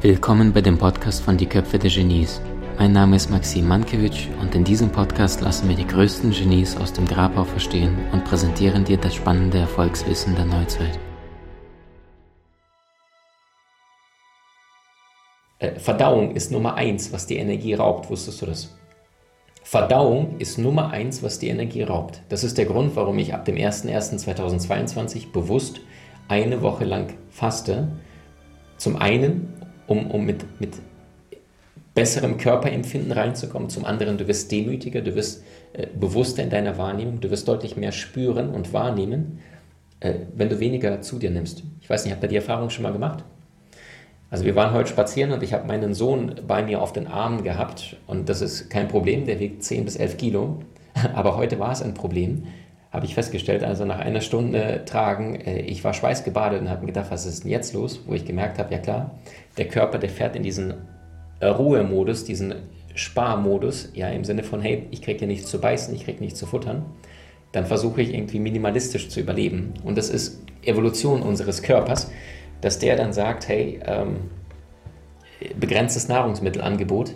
Willkommen bei dem Podcast von Die Köpfe der Genies. Mein Name ist Maxim Mankewitsch und in diesem Podcast lassen wir die größten Genies aus dem Grabau verstehen und präsentieren dir das spannende Erfolgswissen der Neuzeit. Äh, Verdauung ist Nummer eins, was die Energie raubt. Wusstest du das? Verdauung ist Nummer eins, was die Energie raubt. Das ist der Grund, warum ich ab dem 01.01.2022 bewusst eine Woche lang faste. Zum einen, um, um mit, mit besserem Körperempfinden reinzukommen. Zum anderen, du wirst demütiger, du wirst äh, bewusster in deiner Wahrnehmung, du wirst deutlich mehr spüren und wahrnehmen, äh, wenn du weniger zu dir nimmst. Ich weiß nicht, habt ihr die Erfahrung schon mal gemacht? Also wir waren heute spazieren und ich habe meinen Sohn bei mir auf den Armen gehabt und das ist kein Problem, der wiegt 10 bis 11 Kilo, aber heute war es ein Problem, habe ich festgestellt, also nach einer Stunde Tragen, äh, ich war schweißgebadet und habe mir gedacht, was ist denn jetzt los? Wo ich gemerkt habe, ja klar, der Körper, der fährt in diesen Ruhemodus, diesen Sparmodus, ja im Sinne von, hey, ich kriege hier nichts zu beißen, ich kriege nichts zu futtern, dann versuche ich irgendwie minimalistisch zu überleben. Und das ist Evolution unseres Körpers, dass der dann sagt, hey, ähm, begrenztes Nahrungsmittelangebot,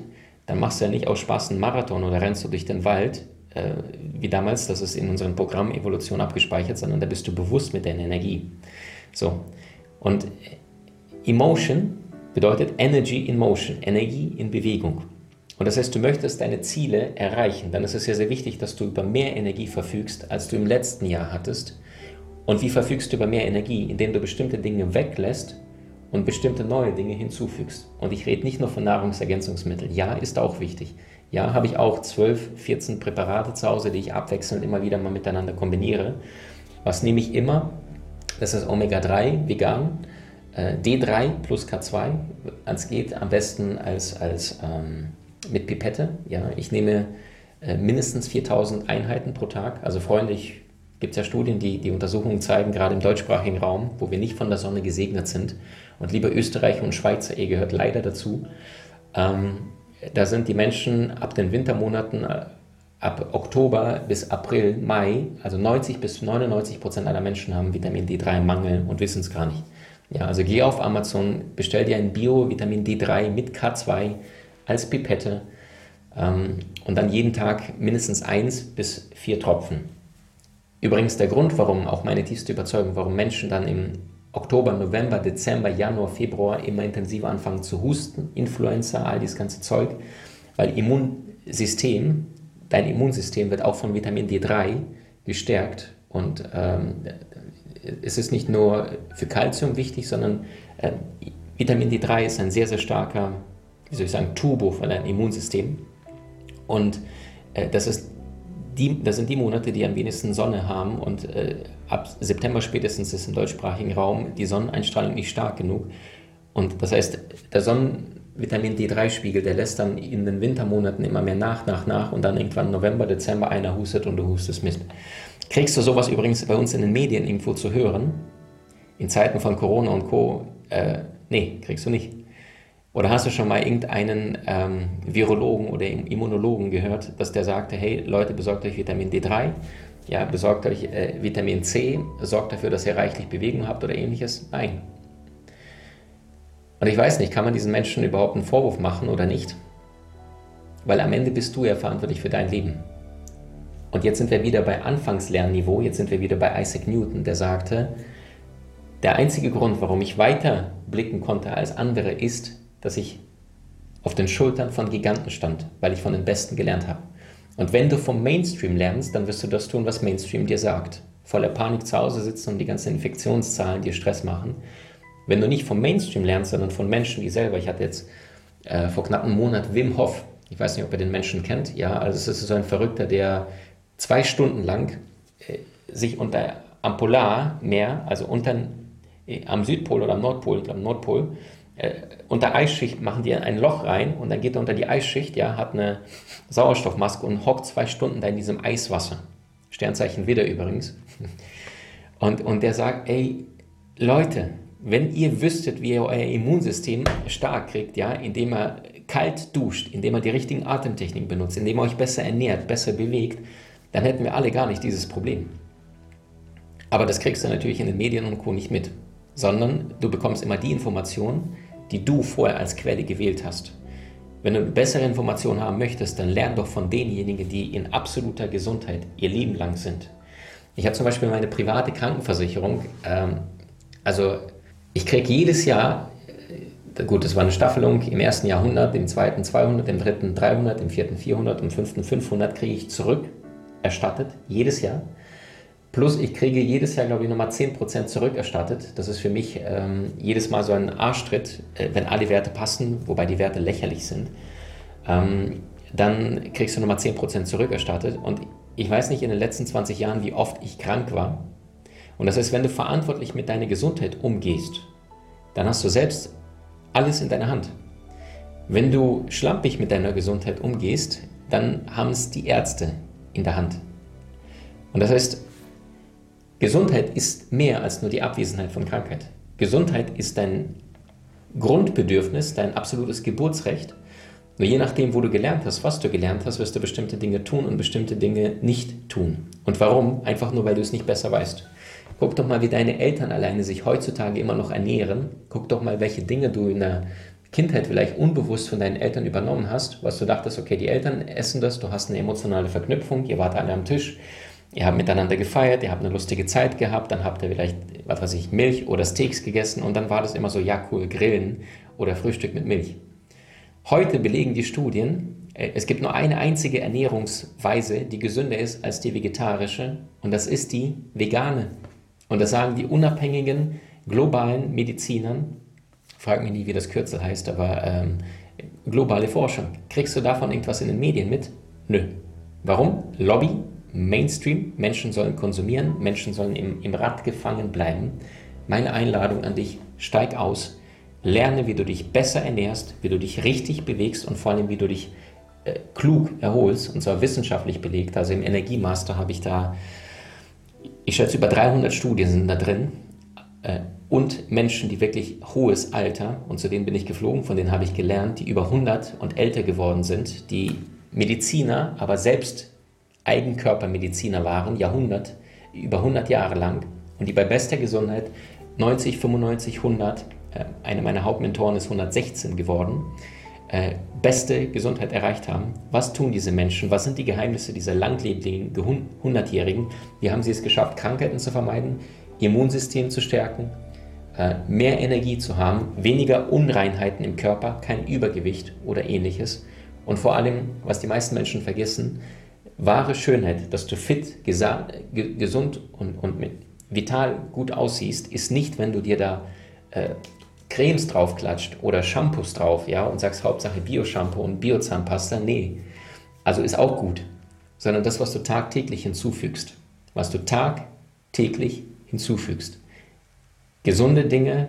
dann machst du ja nicht aus Spaß einen Marathon oder rennst du durch den Wald, äh, wie damals, das ist in unserem Programm Evolution abgespeichert, sondern da bist du bewusst mit deiner Energie. So, und Emotion bedeutet Energy in Motion, Energie in Bewegung. Und das heißt, du möchtest deine Ziele erreichen, dann ist es ja sehr wichtig, dass du über mehr Energie verfügst, als du im letzten Jahr hattest. Und wie verfügst du über mehr Energie? Indem du bestimmte Dinge weglässt und bestimmte neue Dinge hinzufügst. Und ich rede nicht nur von Nahrungsergänzungsmitteln. Ja, ist auch wichtig. Ja, habe ich auch 12, 14 Präparate zu Hause, die ich abwechselnd immer wieder mal miteinander kombiniere. Was nehme ich immer? Das ist Omega-3, vegan. Äh, D3 plus K2, es geht am besten als, als ähm, mit Pipette. Ja, ich nehme äh, mindestens 4000 Einheiten pro Tag. Also Freunde, ich gibt es ja Studien, die die Untersuchungen zeigen, gerade im deutschsprachigen Raum, wo wir nicht von der Sonne gesegnet sind. Und lieber Österreicher und Schweizer, ihr gehört leider dazu. Ähm, da sind die Menschen ab den Wintermonaten, äh, ab Oktober bis April, Mai, also 90 bis 99 Prozent aller Menschen haben Vitamin D3-Mangel und wissen es gar nicht. Ja, also geh auf Amazon, bestell dir ein Bio-Vitamin D3 mit K2 als Pipette ähm, und dann jeden Tag mindestens eins bis vier Tropfen. Übrigens der Grund, warum auch meine tiefste Überzeugung, warum Menschen dann im Oktober, November, Dezember, Januar, Februar immer intensiver anfangen zu husten, Influenza, all dieses ganze Zeug, weil Immunsystem, dein Immunsystem wird auch von Vitamin D3 gestärkt und ähm, es ist nicht nur für Kalzium wichtig, sondern äh, Vitamin D3 ist ein sehr, sehr starker, wie soll ich sagen, Turbo für dein Immunsystem. Und äh, das, ist die, das sind die Monate, die am wenigsten Sonne haben. Und äh, ab September spätestens ist im deutschsprachigen Raum die Sonneneinstrahlung nicht stark genug. Und das heißt, der Sonnenvitamin D3-Spiegel, der lässt dann in den Wintermonaten immer mehr nach, nach, nach. Und dann irgendwann November, Dezember einer hustet und du hustest mit. Kriegst du sowas übrigens bei uns in den Medien irgendwo zu hören? In Zeiten von Corona und Co. Äh, nee, kriegst du nicht. Oder hast du schon mal irgendeinen ähm, Virologen oder Immunologen gehört, dass der sagte, hey Leute, besorgt euch Vitamin D3, ja, besorgt euch äh, Vitamin C, sorgt dafür, dass ihr reichlich Bewegung habt oder ähnliches? Nein. Und ich weiß nicht, kann man diesen Menschen überhaupt einen Vorwurf machen oder nicht? Weil am Ende bist du ja verantwortlich für dein Leben. Und jetzt sind wir wieder bei Anfangslernniveau, jetzt sind wir wieder bei Isaac Newton, der sagte, der einzige Grund, warum ich weiter blicken konnte als andere, ist, dass ich auf den Schultern von Giganten stand, weil ich von den Besten gelernt habe. Und wenn du vom Mainstream lernst, dann wirst du das tun, was Mainstream dir sagt. Voller Panik zu Hause sitzen und die ganzen Infektionszahlen dir Stress machen. Wenn du nicht vom Mainstream lernst, sondern von Menschen wie selber, ich hatte jetzt äh, vor knapp einem Monat Wim Hof, ich weiß nicht, ob ihr den Menschen kennt, ja, also es ist so ein Verrückter, der zwei Stunden lang äh, sich unter am Polarmeer, also unter, äh, am Südpol oder am Nordpol, ich glaube Nordpol, äh, unter Eisschicht machen die ein Loch rein und dann geht er unter die Eisschicht, ja, hat eine Sauerstoffmaske und hockt zwei Stunden da in diesem Eiswasser. Sternzeichen wieder übrigens. Und, und der sagt, ey, Leute, wenn ihr wüsstet, wie ihr euer Immunsystem stark kriegt, ja, indem er kalt duscht, indem er die richtigen Atemtechniken benutzt, indem er euch besser ernährt, besser bewegt, dann hätten wir alle gar nicht dieses Problem. Aber das kriegst du natürlich in den Medien und Co. nicht mit, sondern du bekommst immer die Informationen, die du vorher als Quelle gewählt hast. Wenn du bessere Informationen haben möchtest, dann lern doch von denjenigen, die in absoluter Gesundheit ihr Leben lang sind. Ich habe zum Beispiel meine private Krankenversicherung. Ähm, also ich kriege jedes Jahr, äh, gut, das war eine Staffelung, im ersten Jahr 100, im zweiten 200, im dritten 300, im vierten 400, im fünften 500 kriege ich zurück, erstattet, jedes Jahr. Plus ich kriege jedes Jahr, glaube ich, nochmal 10% zurückerstattet. Das ist für mich ähm, jedes Mal so ein Arschtritt, äh, wenn alle Werte passen, wobei die Werte lächerlich sind. Ähm, dann kriegst du nochmal 10% zurückerstattet. Und ich weiß nicht in den letzten 20 Jahren, wie oft ich krank war. Und das heißt, wenn du verantwortlich mit deiner Gesundheit umgehst, dann hast du selbst alles in deiner Hand. Wenn du schlampig mit deiner Gesundheit umgehst, dann haben es die Ärzte in der Hand. Und das heißt, Gesundheit ist mehr als nur die Abwesenheit von Krankheit. Gesundheit ist dein Grundbedürfnis, dein absolutes Geburtsrecht. Nur je nachdem, wo du gelernt hast, was du gelernt hast, wirst du bestimmte Dinge tun und bestimmte Dinge nicht tun. Und warum? Einfach nur, weil du es nicht besser weißt. Guck doch mal, wie deine Eltern alleine sich heutzutage immer noch ernähren. Guck doch mal, welche Dinge du in der Kindheit vielleicht unbewusst von deinen Eltern übernommen hast, was du dachtest, okay, die Eltern essen das, du hast eine emotionale Verknüpfung, ihr wart alle am Tisch, Ihr habt miteinander gefeiert, ihr habt eine lustige Zeit gehabt, dann habt ihr vielleicht, was weiß ich, Milch oder Steaks gegessen und dann war das immer so, ja cool, Grillen oder Frühstück mit Milch. Heute belegen die Studien, äh, es gibt nur eine einzige Ernährungsweise, die gesünder ist als die vegetarische und das ist die vegane. Und das sagen die unabhängigen globalen Medizinern, frag mich nie, wie das Kürzel heißt, aber ähm, globale Forschung. Kriegst du davon irgendwas in den Medien mit? Nö. Warum? Lobby, Mainstream. Menschen sollen konsumieren, Menschen sollen im, im Rad gefangen bleiben. Meine Einladung an dich, steig aus, lerne, wie du dich besser ernährst, wie du dich richtig bewegst und vor allem, wie du dich äh, klug erholst, und zwar wissenschaftlich belegt. Also im Energiemaster habe ich da, ich schätze, über 300 Studien sind da drin. Äh, und Menschen, die wirklich hohes Alter, und zu denen bin ich geflogen, von denen habe ich gelernt, die über 100 und älter geworden sind, die Mediziner, aber selbst Eigenkörpermediziner waren, Jahrhundert, über 100 Jahre lang und die bei bester Gesundheit 90, 95, 100, äh, eine meiner Hauptmentoren ist 116 geworden, äh, beste Gesundheit erreicht haben. Was tun diese Menschen? Was sind die Geheimnisse dieser langlebigen 100-Jährigen? Wie haben sie es geschafft, Krankheiten zu vermeiden, Immunsystem zu stärken, äh, mehr Energie zu haben, weniger Unreinheiten im Körper, kein Übergewicht oder ähnliches. Und vor allem, was die meisten Menschen vergessen, wahre Schönheit, dass du fit, gesund und, und vital gut aussiehst, ist nicht, wenn du dir da äh, Cremes draufklatscht oder Shampoos drauf, ja, und sagst Hauptsache Bio-Shampoo und Bio-Zahnpasta. Nee, also ist auch gut, sondern das, was du tagtäglich hinzufügst, was du tagtäglich hinzufügst. Gesunde Dinge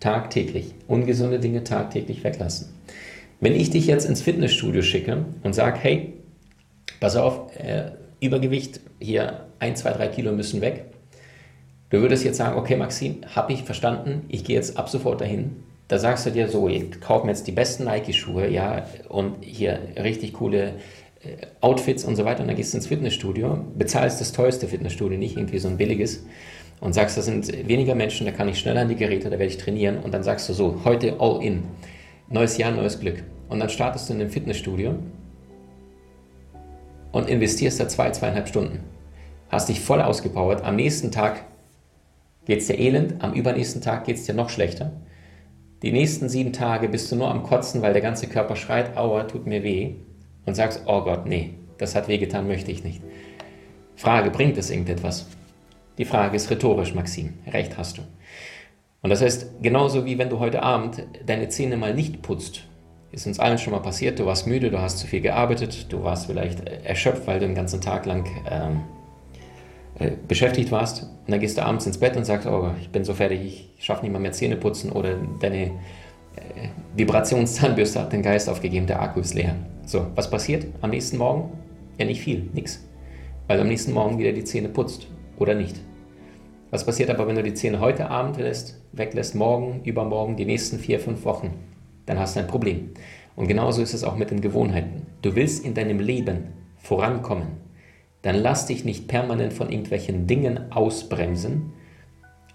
tagtäglich, ungesunde Dinge tagtäglich weglassen. Wenn ich dich jetzt ins Fitnessstudio schicke und sage, hey, pass auf, äh, Übergewicht, hier ein, zwei, drei Kilo müssen weg. Du würdest jetzt sagen, okay Maxim, habe ich verstanden, ich gehe jetzt ab sofort dahin. Da sagst du dir so, ich kaufe mir jetzt die besten Nike-Schuhe, ja, und hier richtig coole äh, Outfits und so weiter. Und dann gehst du ins Fitnessstudio, bezahlst das teuerste Fitnessstudio, nicht irgendwie so ein billiges, und sagst, das sind weniger Menschen, da kann ich schneller an die Geräte, da werde ich trainieren. Und dann sagst du so, heute all in. Neues Jahr, neues Glück. Und dann startest du in einem Fitnessstudio und investierst da zwei, zweieinhalb Stunden. Hast dich voll ausgepowert. Am nächsten Tag geht es dir elend, am übernächsten Tag geht es dir noch schlechter. Die nächsten sieben Tage bist du nur am Kotzen, weil der ganze Körper schreit, aua, tut mir weh. Und sagst, oh Gott, nee, das hat wehgetan, möchte ich nicht. Frage, bringt es irgendetwas? Die Frage ist rhetorisch, Maxim. Recht hast du. Und das heißt, genauso wie wenn du heute Abend deine Zähne mal nicht putzt ist uns allen schon mal passiert, du warst müde, du hast zu viel gearbeitet, du warst vielleicht erschöpft, weil du den ganzen Tag lang ähm, äh, beschäftigt warst. Und dann gehst du abends ins Bett und sagst, oh, ich bin so fertig, ich schaffe nicht mal mehr Zähne putzen oder deine äh, Vibrationszahnbürste hat den Geist aufgegeben, der Akku ist leer. So, was passiert am nächsten Morgen? Ja, nicht viel, nix. Weil du am nächsten Morgen wieder die Zähne putzt oder nicht. Was passiert aber, wenn du die Zähne heute Abend lässt, weglässt, morgen, übermorgen, die nächsten vier, fünf Wochen? Dann hast du ein Problem. Und genauso ist es auch mit den Gewohnheiten. Du willst in deinem Leben vorankommen. dann lass dich nicht permanent von irgendwelchen Dingen ausbremsen,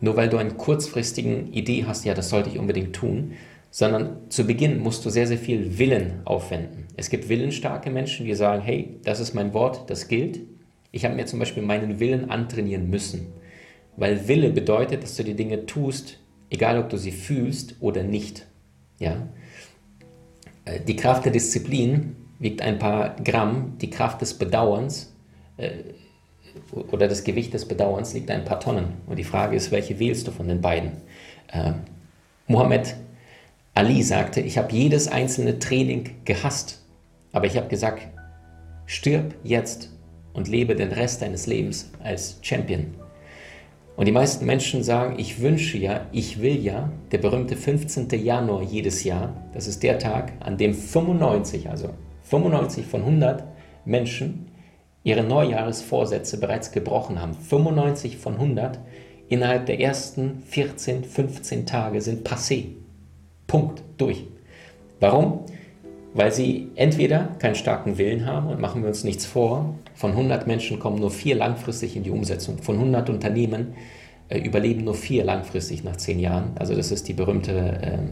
nur weil du eine kurzfristigen Idee hast, ja, das sollte ich unbedingt tun, sondern zu Beginn musst du sehr, sehr viel Willen aufwenden. Es gibt willensstarke Menschen, die sagen, hey, das ist mein Wort, das gilt. Ich habe mir zum Beispiel meinen Willen antrainieren müssen, weil Wille bedeutet, dass du die Dinge tust, egal ob du sie fühlst oder nicht. Ja? Äh, die Kraft der Disziplin wiegt ein paar Gramm, die Kraft des Bedauerns äh, oder das Gewicht des Bedauerns liegt ein paar Tonnen. Und die Frage ist, welche wählst du von den beiden? Äh, Muhammad Ali sagte, ich habe jedes einzelne Training gehasst, aber ich habe gesagt, stirb jetzt und lebe den Rest deines Lebens als Champion. Und die meisten Menschen sagen, ich wünsche ja, ich will ja, der berühmte 15. Januar jedes Jahr, das ist der Tag, an dem 95, also 95 von 100 Menschen ihre Neujahresvorsätze bereits gebrochen haben. 95 von 100 innerhalb der ersten 14, 15 Tage sind passé. Punkt, durch. Warum? Weil sie entweder keinen starken Willen haben und machen wir uns nichts vor, von 100 Menschen kommen nur vier langfristig in die Umsetzung, von 100 Unternehmen äh, überleben nur vier langfristig nach zehn Jahren. Also das ist die berühmte ähm,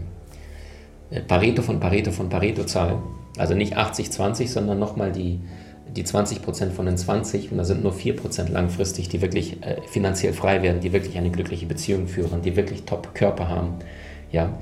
äh, Pareto von Pareto von Pareto-Zahl. Also nicht 80-20, sondern nochmal die, die 20 Prozent von den 20 und da sind nur 4 Prozent langfristig, die wirklich äh, finanziell frei werden, die wirklich eine glückliche Beziehung führen, die wirklich Top-Körper haben. Ja.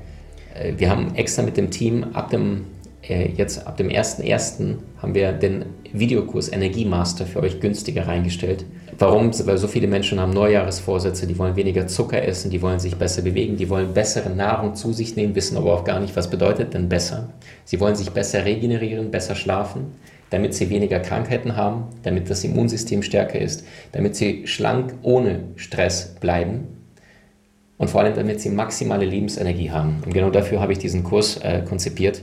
Äh, wir haben extra mit dem Team ab dem jetzt ab dem 1.1. haben wir den Videokurs Energiemaster für euch günstiger reingestellt. Warum? Weil so viele Menschen haben Neujahresvorsätze, die wollen weniger Zucker essen, die wollen sich besser bewegen, die wollen bessere Nahrung zu sich nehmen, wissen aber auch gar nicht, was bedeutet denn besser. Sie wollen sich besser regenerieren, besser schlafen, damit sie weniger Krankheiten haben, damit das Immunsystem stärker ist, damit sie schlank ohne Stress bleiben und vor allem damit sie maximale Lebensenergie haben. Und genau dafür habe ich diesen Kurs äh, konzipiert.